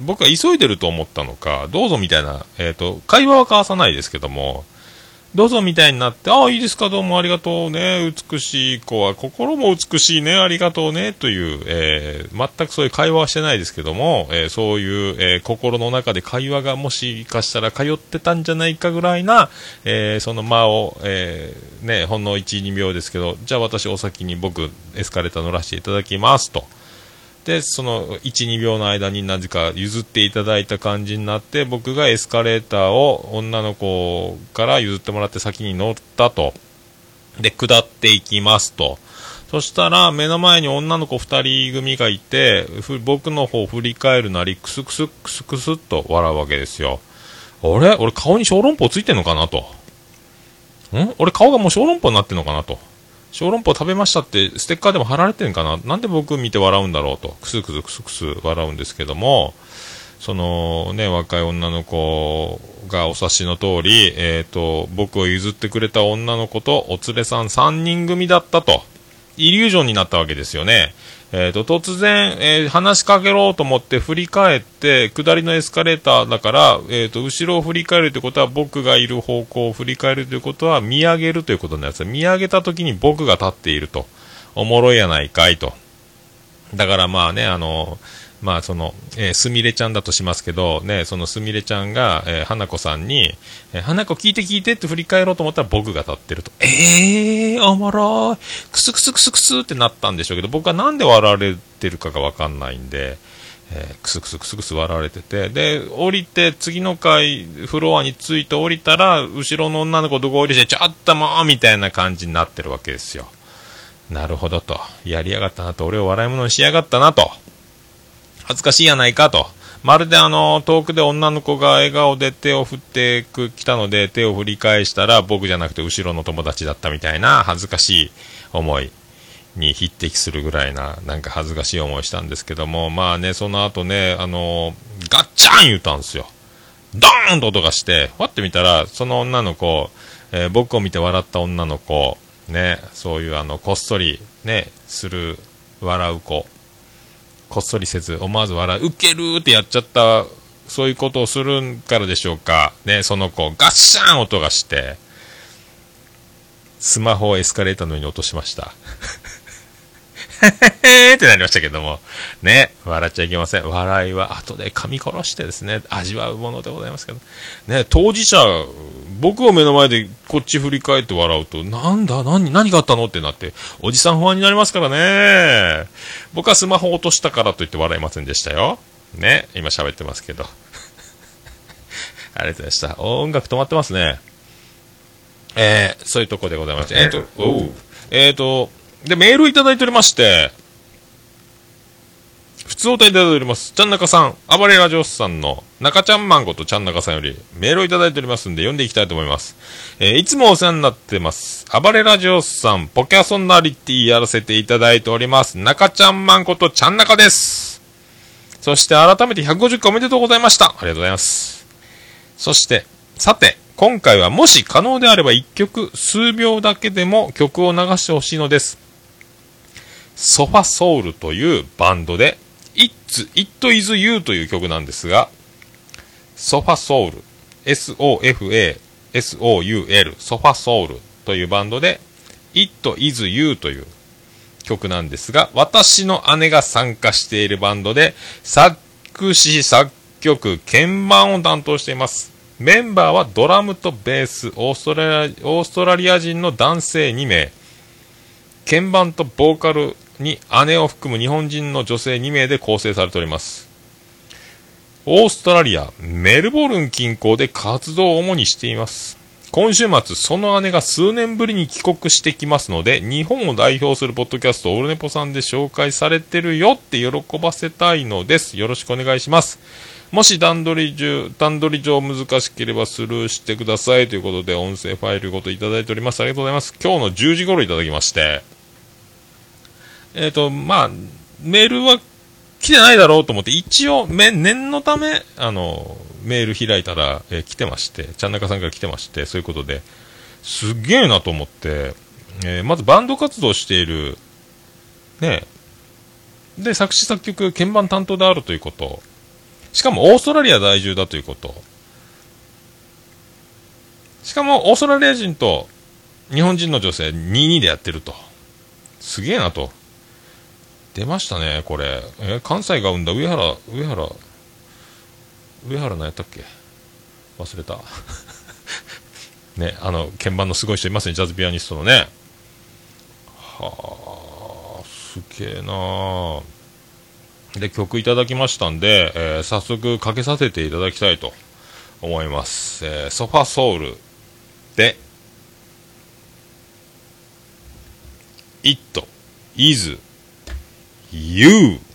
僕は急いでると思ったのか、どうぞみたいな、えっ、と、会話は交わさないですけども、どうぞみたいになって、ああ、いいですか、どうもありがとうね、美しい子は、心も美しいね、ありがとうね、という、えー全くそういう会話はしてないですけども、えーそういう、えー心の中で会話がもしかしたら通ってたんじゃないかぐらいな、えその間を、えーね、ほんの1、2秒ですけど、じゃあ私お先に僕、エスカレーター乗らせていただきますと。で、その1、2秒の間になぜか譲っていただいた感じになって、僕がエスカレーターを女の子から譲ってもらって先に乗ったと。で、下っていきますと。そしたら、目の前に女の子2人組がいて、僕の方を振り返るなり、クスクスクスクスっと笑うわけですよ。あれ？俺顔に小籠包ついてんのかなと。ん？俺顔がもう小籠包になってんのかなと。小籠包食べましたってステッカーでも貼られてるんかな？なんで僕見て笑うんだろうと。くすくすくすくす笑うんですけども、そのね、若い女の子がお察しの通り、えっ、と、僕を譲ってくれた女の子とお連れさん3人組だったと、イリュージョンになったわけですよね。えっ、と、突然、えー話しかけろうと思って振り返って、下りのエスカレーターだから、えっ、と、後ろを振り返るということは、僕がいる方向を振り返るということは、見上げるということになります。見上げた時に僕が立っていると。おもろいやないかいと。だからまあね、あの、まあその、えーすみれちゃんだとしますけど、ね、そのすみれちゃんが、えー花子さんに、えー花子聞いて聞いてって振り返ろうと思ったら僕が立ってると。えー、おもろい。クスクスクスクスってなったんでしょうけど、僕はなんで笑われてるかがわかんないんで、えークスクスクスクス笑われてて、で、降りて次の階、フロアに着いて降りたら、後ろの女の子どこ降りして、ちょっともうみたいな感じになってるわけですよ。なるほどと。やりやがったなと。俺を笑い物にしやがったなと。恥ずかしいやないかと。まるであの、遠くで女の子が笑顔で手を振ってく来たので、手を振り返したら僕じゃなくて後ろの友達だったみたいな恥ずかしい思いに匹敵するぐらいな、なんか恥ずかしい思いしたんですけども、まあね、その後ね、あの、ガッチャン言ったんですよ。ドーンと音がして、わって見たら、その女の子、えー僕を見て笑った女の子、ね、そういうあの、こっそり、ね、する、笑う子、こっそりせず、思わず笑う、ウケるってやっちゃった、そういうことをするからでしょうか。ね、その子、ガッシャーン音がして、スマホをエスカレーターの上に落としました。へ *laughs* ってなりましたけども。ね、笑っちゃいけません。笑いは後で噛み殺してですね、味わうものでございますけど。ね、当事者、僕を目の前でこっち振り返って笑うと、なんだ何、何があったのってなって、おじさん不安になりますからね。僕はスマホ落としたからといって笑いませんでしたよ。ね、今喋ってますけど。*laughs* ありがとうございました。音楽止まってますね。えー、そういうとこでございまして。えっ、と、おうえっ、と、で、メールいただいておりまして、普通お便りいただいております。ちゃんなかさん、暴れラジオスさんの中ちゃんマンことちゃんなかさんよりメールをいただいておりますんで読んでいきたいと思います。えーいつもお世話になってます。暴れラジオさん、ポキャソナリティやらせていただいております。中ちゃんマンことちゃんなかです。そして改めて150回おめでとうございました。ありがとうございます。そして、さて、今回はもし可能であれば1曲、数秒だけでも曲を流してほしいのです。ソファソウルというバンドで、It's, It Is You という曲なんですが、ソファソウル、S-O-F-A、S-O-U-L、ソファソウルというバンドで、It Is You という曲なんですが、私の姉が参加しているバンドで、作詞、作曲、鍵盤を担当しています。メンバーはドラムとベース、オーストラリアオーストラリア人の男性2名、鍵盤とボーカルに姉を含む日本人の女性2名で構成されております。オーストラリア、メルボルン近郊で活動を主にしています。今週末、その姉が数年ぶりに帰国してきますので、日本を代表するポッドキャスト、オルネポさんで紹介されてるよって喜ばせたいのです。よろしくお願いします。もし段取り上、段取り上難しければスルーしてくださいということで、音声ファイルごといただいております。ありがとうございます。今日の10時頃いただきまして、えっ、と、まあ、メールは来てないだろうと思って、一応、念のため、あの、メール開いたら、えー来てまして、ちゃんなかさんから来てまして、そういうことで、すげえなと思って、えーまずバンド活動している、ねで、作詞作曲、鍵盤担当であるということ、しかもオーストラリア在住だということ、しかもオーストラリア人と日本人の女性22でやってると。すげえなと。出ましたね、これ。え関西が生んだ上原、上原、上原何やったっけ？忘れた。*laughs* ね、あの、鍵盤のすごい人いますね、ジャズピアニストのね。はあ、すげえなで、曲いただきましたんで、えー早速かけさせていただきたいと思います。えーソファソウルで、It is you「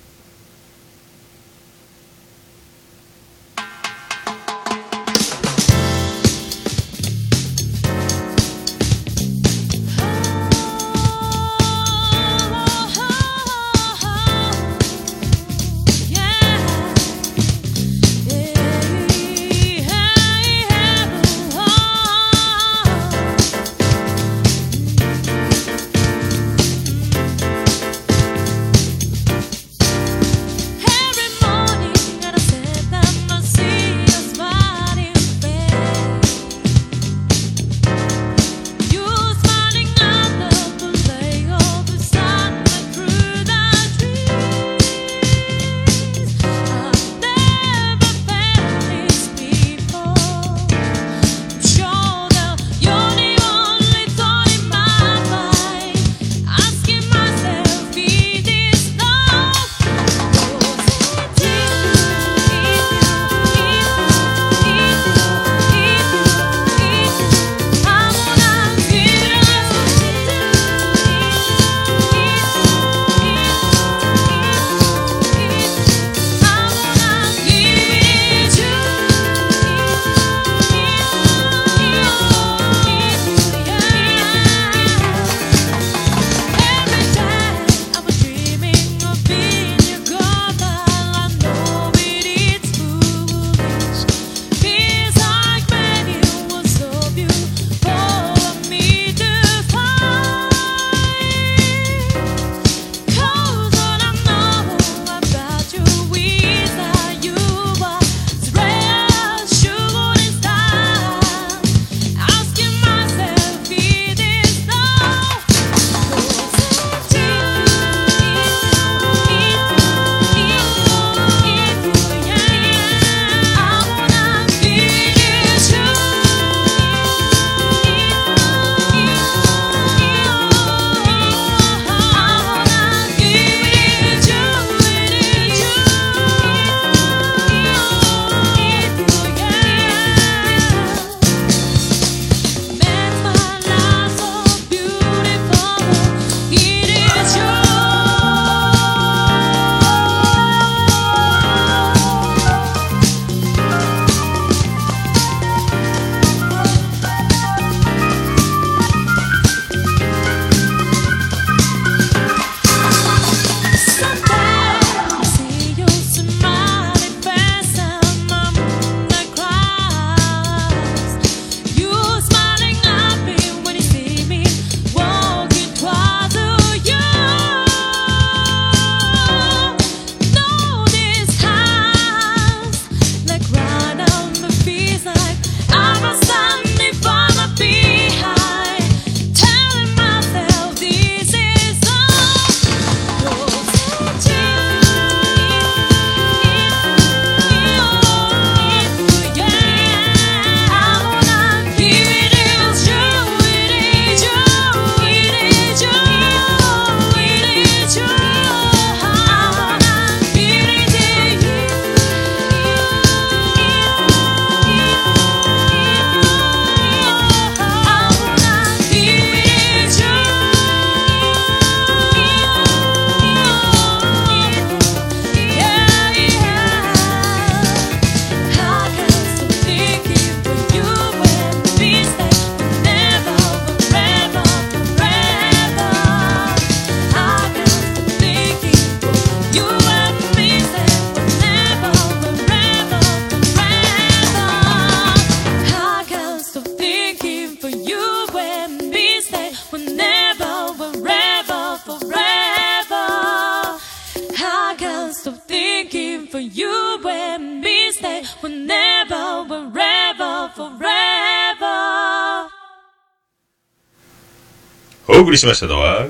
送りしましたのは、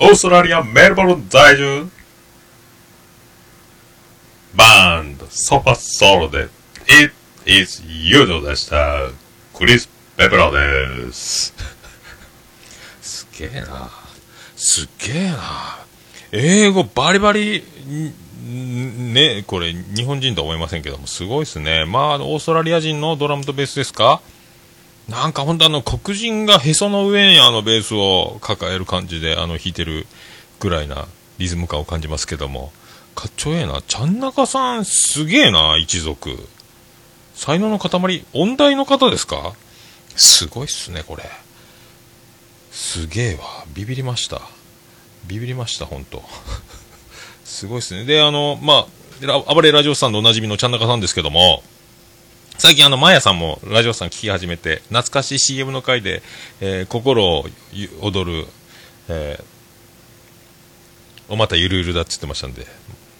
オーストラリア・メルボルン在住、バンド、ソファソロで、It is You でした。クリス・ペプラです。すげえな。すげえな。英語バリバリ、ね、これ日本人とは思いませんけども、すごいですね。まあ、オーストラリア人のドラムとベースですか？なんか本当あの黒人がへその上にあのベースを抱える感じであの弾いてるぐらいなリズム感を感じますけども、かっちょええな。ちゃんなかさんすげえな、一族。才能の塊、音大の方ですか？すごいっすね、これ。すげえわ。ビビりました。ビビりました、本当 *laughs* すごいっすね。で、あの、まあ、暴れラジオさんのおなじみのちゃんなかさんですけども、最近あの、マヤさんもラジオさん聞き始めて、懐かしい CM の回で、えー心を踊る、えーおまたゆるゆるだって言ってましたんで、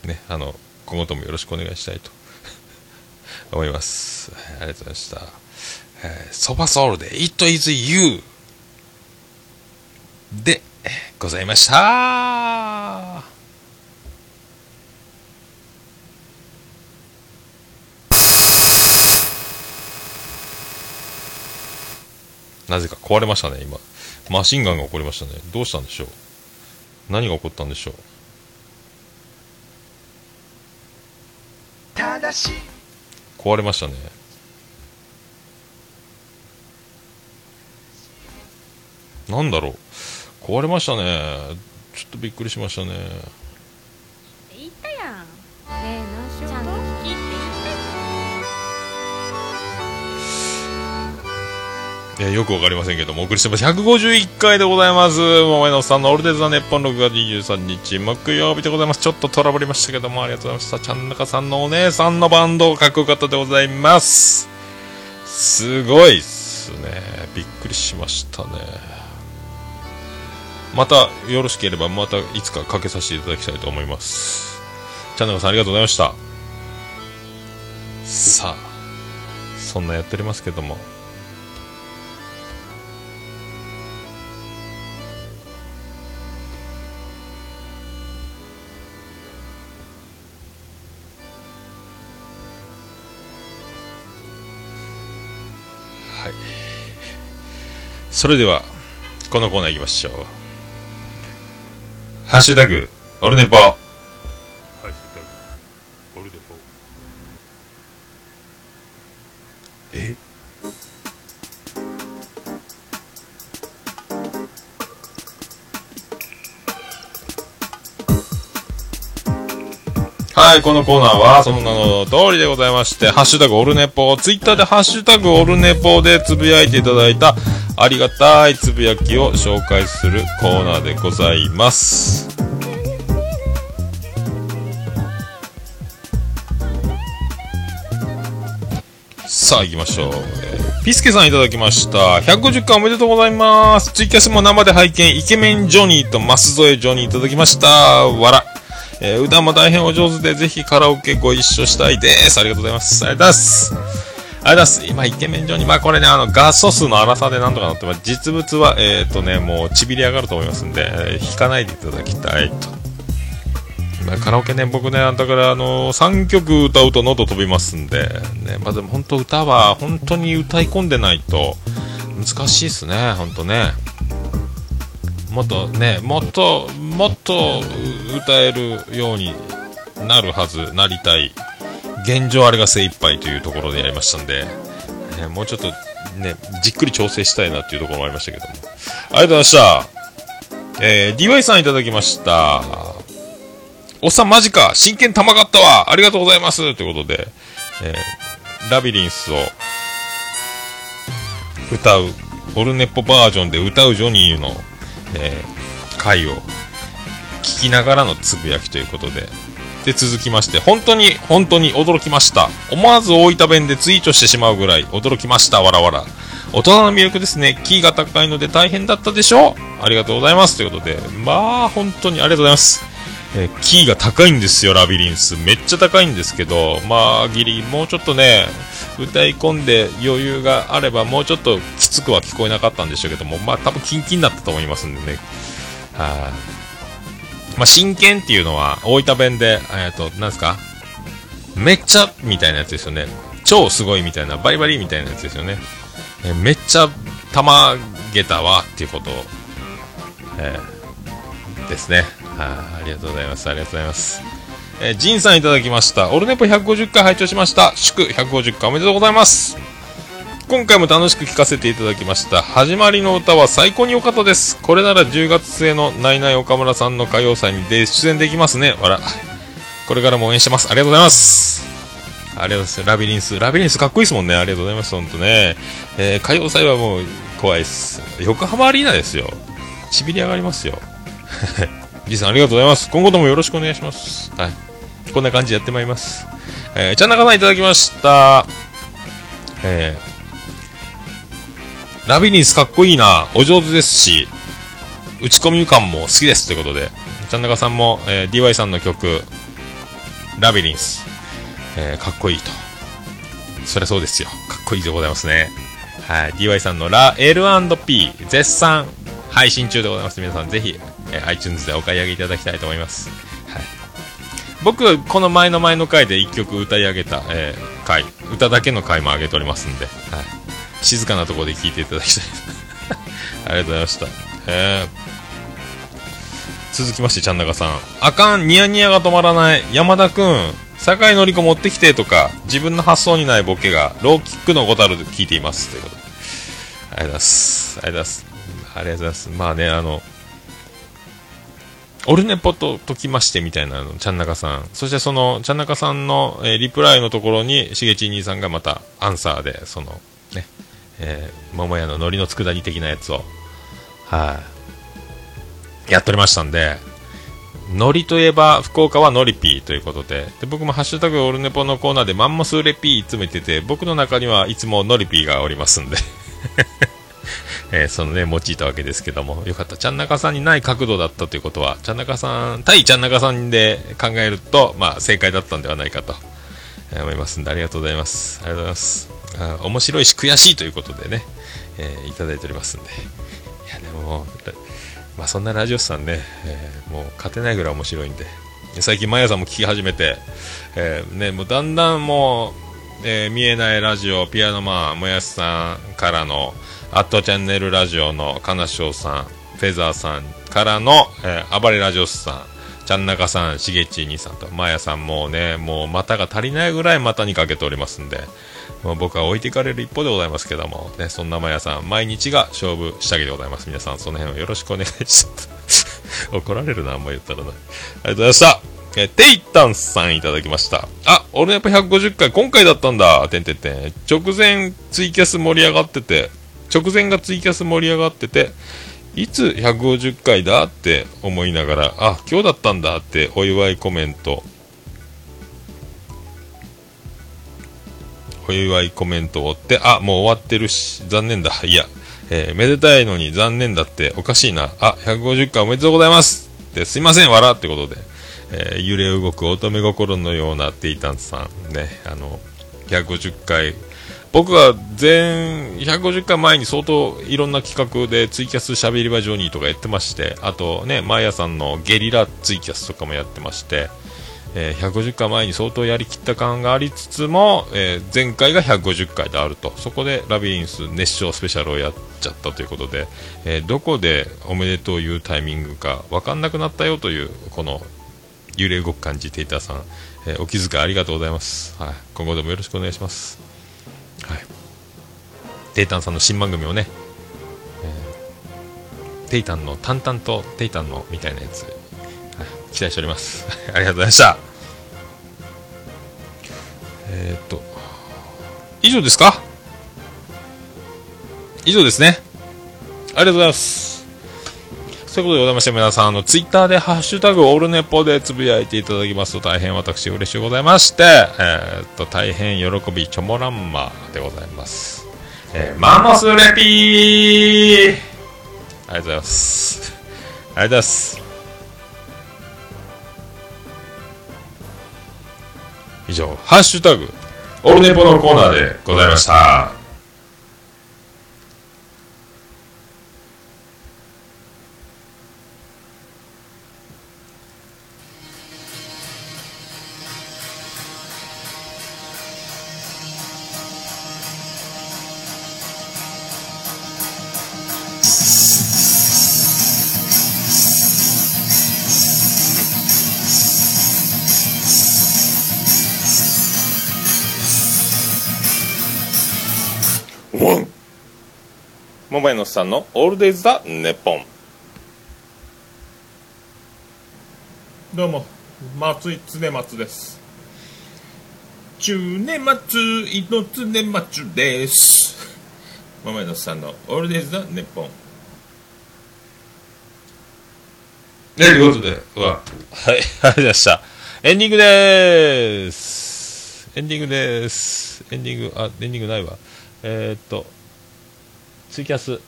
ね、あの、今後ともよろしくお願いしたいと *laughs* 思います。ありがとうございました。えーソファソウルで It is You でございました。なぜか壊れましたね、今。マシンガンが起こりましたね。どうしたんでしょう？何が起こったんでしょう？壊れましたね。なんだろう？壊れましたね。ちょっとびっくりしましたね。いやよくわかりませんけども、お送りしてます。151回でございます。桃江のさんのオールデ・ザ・ネッポン6月23日木曜日でございます。ちょっとトラブりましたけども、ありがとうございました。ちゃんなかさんのお姉さんのバンド、かっこよかったでございます。すごいっすね。びっくりしましたね。また、よろしければ、またいつかかけさせていただきたいと思います。ちゃんなかさんありがとうございました。さあ、そんなやっておりますけども、はい。それでは、このコーナーいきましょう。ハッシュタグ、オルネポ。い、このコーナーは、その名の通りでございまして、ハッシュタグオルネポ、ツイッターでハッシュタグオルネポでつぶやいていただいた、ありがたいつぶやきを紹介するコーナーでございます。さあ行きましょう。ピスケさんいただきました。150回おめでとうございます。ツイキャスも生で拝見、イケメンジョニーとマス添ジョニーいただきました。わら。えー歌も大変お上手で、ぜひカラオケご一緒したいです。ありがとうございます。ありがとうございます。ありがとうございます。今、イケメンジョニー。まあこれね、あの、画素数の粗さでなんとかなってます。実物は、えっ、とね、もう、ちびり上がると思いますんで、えー弾かないでいただきたいと。まあカラオケね、僕ね、だから、あの3曲歌うと喉飛びますんで、ね、まあでも本当歌は、本当に歌い込んでないと、難しいですね、本当ね。もっとね、もっと、もっと歌えるようになるはず、なりたい。現状あれが精一杯というところでやりましたんで、ね、もうちょっとね、じっくり調整したいなっていうところもありましたけども。ありがとうございました。えー、DY さんいただきました。おっさんマジか真剣玉かったわありがとうございますということで、えーラビリンスを歌う、オルネポバージョンで歌うジョニーの、えー回を聞きながらのつぶやきということで、で、続きまして、本当に、本当に驚きました。思わず大分弁でツイートしてしまうぐらい驚きました。わらわら。大人の魅力ですね。キーが高いので大変だったでしょう。ありがとうございます。ということで、まあ、本当にありがとうございます。えーキーが高いんですよ、ラビリンス。めっちゃ高いんですけど、まあ、ギリ、もうちょっとね、歌い込んで余裕があれば、もうちょっときつくは聞こえなかったんでしょうけども、まあ多分キンキンだったと思いますんでね。はい。まあ真剣っていうのは大分弁で、えっ、と、なんですか？めっちゃみたいなやつですよね。超すごいみたいな、バリバリみたいなやつですよね。えーめっちゃたまげたわっていうことを、えーですね。ありがとうございます。ありがとうございます。えー、ジンさんいただきました。オルネポ150回拝聴しました。祝150回おめでとうございます。今回も楽しく聴かせていただきました。始まりの歌は最高に良かったです。これなら10月末のナイナイ岡村さんの歌謡祭に出演できますね。わら。これからも応援してます。ありがとうございます。ありがとうございます。ラビリンス。ラビリンスかっこいいですもんね。ありがとうございます。ほんとね。えー歌謡祭はもう怖いです。横浜アリーナですよ。しびり上がりますよ。じいさんありがとうございます。今後ともよろしくお願いします。はい。こんな感じでやってまいります。えー、ちゃんなかさんいただきました。えー、ラビリンスかっこいいな。お上手ですし、打ち込み感も好きですということで、ちゃんなかさんも、えー DY さんの曲、ラビリンス、えーかっこいいと。そりゃそうですよ。かっこいいでございますね。はい。DY さんのラ L&P 絶賛配信中でございます。皆さんぜひ、え iTunes でお買い上げいただきたいと思います。はい。僕、この前の前の回で1曲歌い上げた、えー回、歌だけの回も上げておりますんで、はい。静かなところで聴いていただきたい。*laughs* ありがとうございました。えー続きまして、ちゃんなかさん。あかん、ニヤニヤが止まらない。山田くん、酒井のり子持ってきてとか、自分の発想にないボケが、ローキックのごたるで聞いています。ということで。ありがとうございます。ありがとうございます。ありがとうございます。まあね、あの、オルネポと解きましてみたいなの、ちゃんなかさん。そしてその、ちゃんなかさんの、えーリプライのところに、しげち兄さんがまたアンサーで、その、ね、えー、桃屋の海苔の佃煮的なやつを、はい、やっておりましたんで、海苔といえば、福岡はノリピーということで、で僕もハッシュタグオルネポのコーナーでマンモスレピー詰めてて、僕の中にはいつもノリピーがおりますんで、*laughs* えーそのね、用いたわけですけども、よかった。ちゃんなかさんにない角度だったということは、ちゃんなかさん、対ちゃんなかさんで考えると、まあ、正解だったんではないかと、えー思いますんで、ありがとうございます。ありがとうございます。あ面白いし、悔しいということでね、えーいただいておりますんで。いや、でも、まあ、そんなラジオスさんね、えーもう勝てないぐらい面白いんで、最近、マヤさんも聞き始めて、えーね、もうだんだんもう、えー見えないラジオ、ピアノマン、もやしさんからの、アットチャンネルラジオのかなしょうさん、フェザーさんからの、えー暴れラジオスさん、ちゃんなかさん、しげち兄さんと、まやさんもうね、もう股が足りないぐらい股にかけておりますんで、もう僕は置いていかれる一方でございますけども、ね、そんなまやさん、毎日が勝負下着でございます。皆さん、その辺をよろしくお願いします。*laughs* 怒られるな、あんま言ったらな。ありがとうございました。えーテイタンさんいただきました。あ、俺やっぱ150回、今回だったんだ、てんてんてん。直前ツイキャス盛り上がってて、直前がツイキャス盛り上がってて、いつ150回だって思いながら、あ、今日だったんだってお祝いコメント、お祝いコメントを追って、あ、もう終わってるし、残念だ。いや、えーめでたいのに残念だっておかしいな。あ、150回おめでとうございますってすいません、笑ってことで、えー揺れ動く乙女心のようなテイタンさん、ね、あの、150回、僕が前150回前に相当いろんな企画でツイキャスしゃべり場ジョニーとかやってまして、あとね、マーヤさんのゲリラツイキャスとかもやってまして、えー150回前に相当やりきった感がありつつも、えー前回が150回であると。そこでラビリンス熱唱スペシャルをやっちゃったということで、えーどこでおめでとう言うタイミングか分かんなくなったよというこの幽霊動く感じテイターさん、えお気遣いありがとうございます、はい、今後ともよろしくお願いします、テイタンさんの新番組をね、えーテイタンの淡々とテイタンのみたいなやつ期待しております。*laughs* ありがとうございました。えーっと、以上ですか？以上ですね。ありがとうございます。ということでございまして、皆さん、あの、ツイッターでハッシュタグオールネポでつぶやいていただきますと大変私嬉しいございまして、えーっと、大変喜びチョモランマでございます。えーマンモスレピーありがとうございます。ありがとうございます。以上、ハッシュタグ、オルネポのコーナーでございました。
桃屋のおっさんのオールデイズ・ザ・ネッポンどうも松井常松です中年松井の常松です桃屋のさんのオールデイズ・ザ・ネッポン
ということで、はい、ありがとうございました。エンディングでーす。エンディングでーす。エンディング、あ、エンディングないわ。えー、っと、ツイキャス、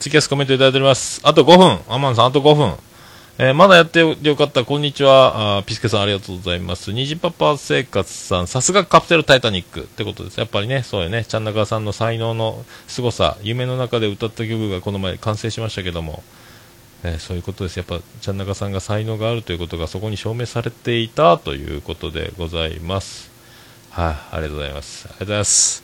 ツイキャスコメントいただいております。あと5分、アマンさん、あと5分。えーまだやってよかった、こんにちは。あピスケさん、ありがとうございます。虹パパ生活さん、さすがカプセルタイタニックってことです。やっぱりね、そうよね、ちゃん中さんの才能の凄さ、夢の中で歌った曲がこの前完成しましたけども、えーそういうことです。やっぱ、ちゃん中さんが才能があるということがそこに証明されていたということでございます。はい、ありがとうございます。ありがとうございます。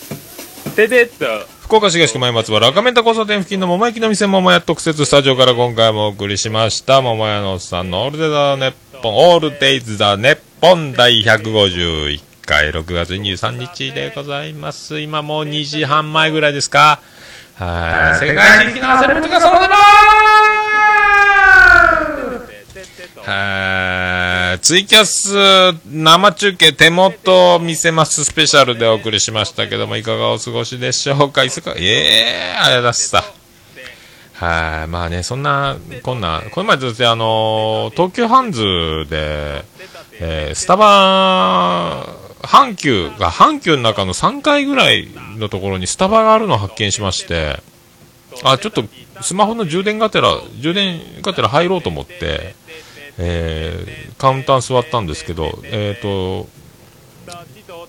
ててと。福岡市東区前松原赤メンタ交差点付近の桃焼きの店桃屋特設スタジオから今回もお送りしました桃屋のおっさんのオールデイズ・ザ・ネッポンオールデイズ・ザ・ネッポン第151回6月23日でございます。今もう2時半前ぐらいです。かはい世界的なセレブがそのまはいツイキャス生中継手元見せます。スペシャルでお送りしましたけどもいかがお過ごしでしょうか？いつか？ええー、あれだしたはい。まあねそんなこんなこの前ずっとあの東急ハンズで、えースタバ阪急が阪急の中の3階ぐらいのところにスタバがあるのを発見しましてあちょっとスマホの充電がてら充電がてら入ろうと思ってえーカウンター座ったんですけど、えー、と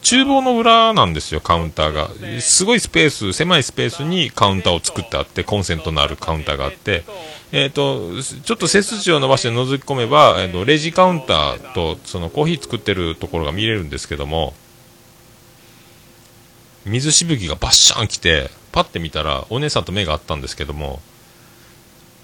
厨房の裏なんですよ、カウンターが。すごいスペース、狭いスペースにカウンターを作ってあって、コンセントのあるカウンターがあって、えー、とちょっと背筋を伸ばして覗き込めば、えー、とレジカウンターとそのコーヒー作ってるところが見れるんですけども、水しぶきがバッシャン来て、パッて見たら、お姉さんと目があったんですけども、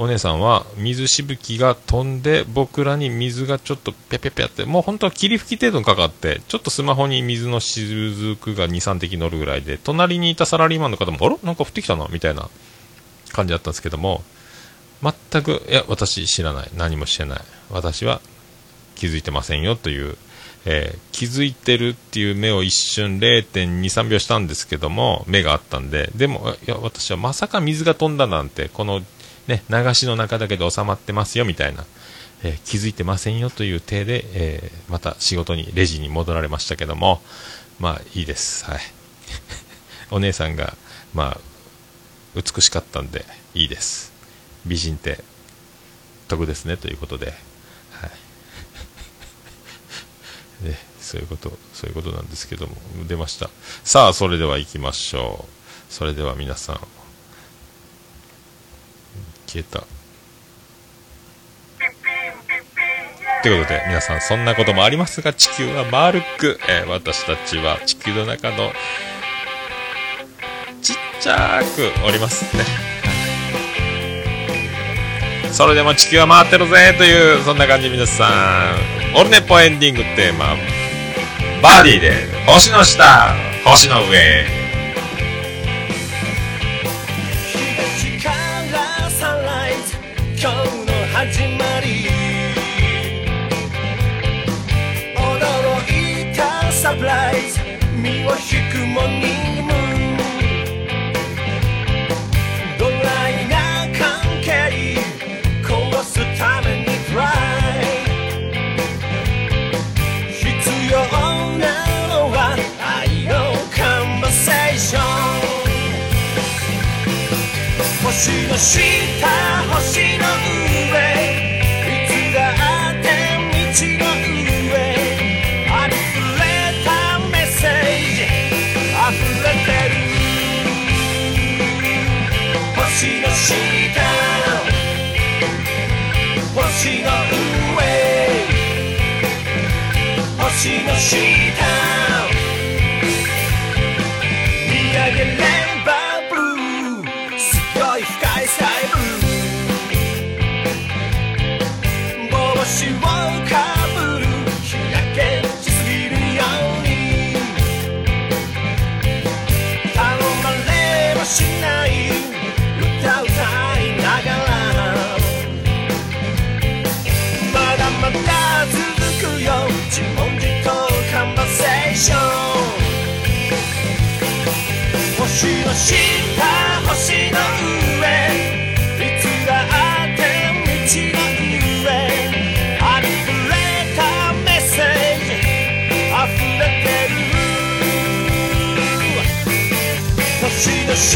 お姉さんは水しぶきが飛んで僕らに水がちょっとぴゃぴゃぴゃってもう本当は霧吹き程度にかかってちょっとスマホに水の雫が23滴乗るぐらいで隣にいたサラリーマンの方もあれ？なんか降ってきたなみたいな感じだったんですけども全くいや私知らない。何もしてない。私は気づいてませんよという、えー気づいてるっていう目を一瞬0.23秒したんですけども目があったんででもいや私はまさか水が飛んだなんてこのね、流しの中だけで収まってますよみたいな、えー気づいてませんよという体で、えーまた仕事にレジに戻られましたけどもまあいいです。はい。*laughs* お姉さんがまあ美しかったんでいいです。美人って得ですねということで、はい。*laughs* ね、そういうことそういうことなんですけども出ました。さあそれでは行きましょう。それでは皆さん消えた。ということで皆さんそんなこともありますが地球は丸く、えー私たちは地球の中のちっちゃくおりますね。それでも地球は回ってるぜというそんな感じ皆さん。オルネポエンディングテーマ。バーディーで星の下星の上。
星の下見上げれ星の星の上。いつだって道の上。あふれたメッセージ。溢れてる。星の下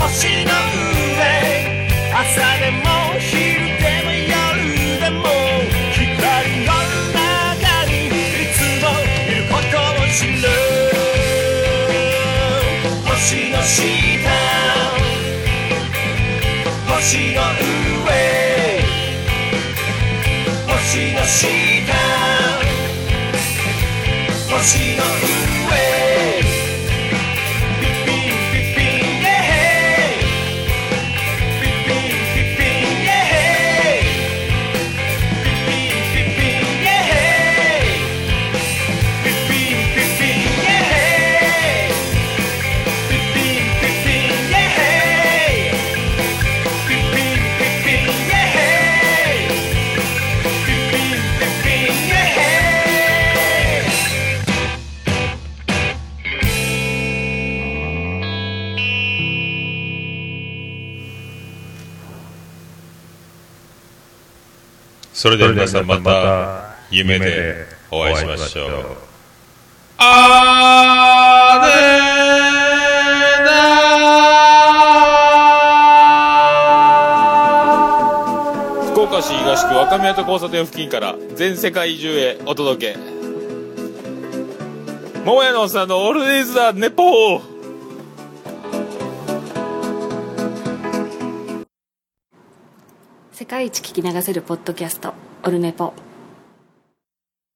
星の上。星の下星の
それでは皆さんまた夢でお会いしましょう。あーねー福岡市東区若宮と交差点付近から全世界中へお届け。桃屋のおっさんのオールディーズ・ザ・ネポー
世界一聞き流せるポッドキャストオルネポ。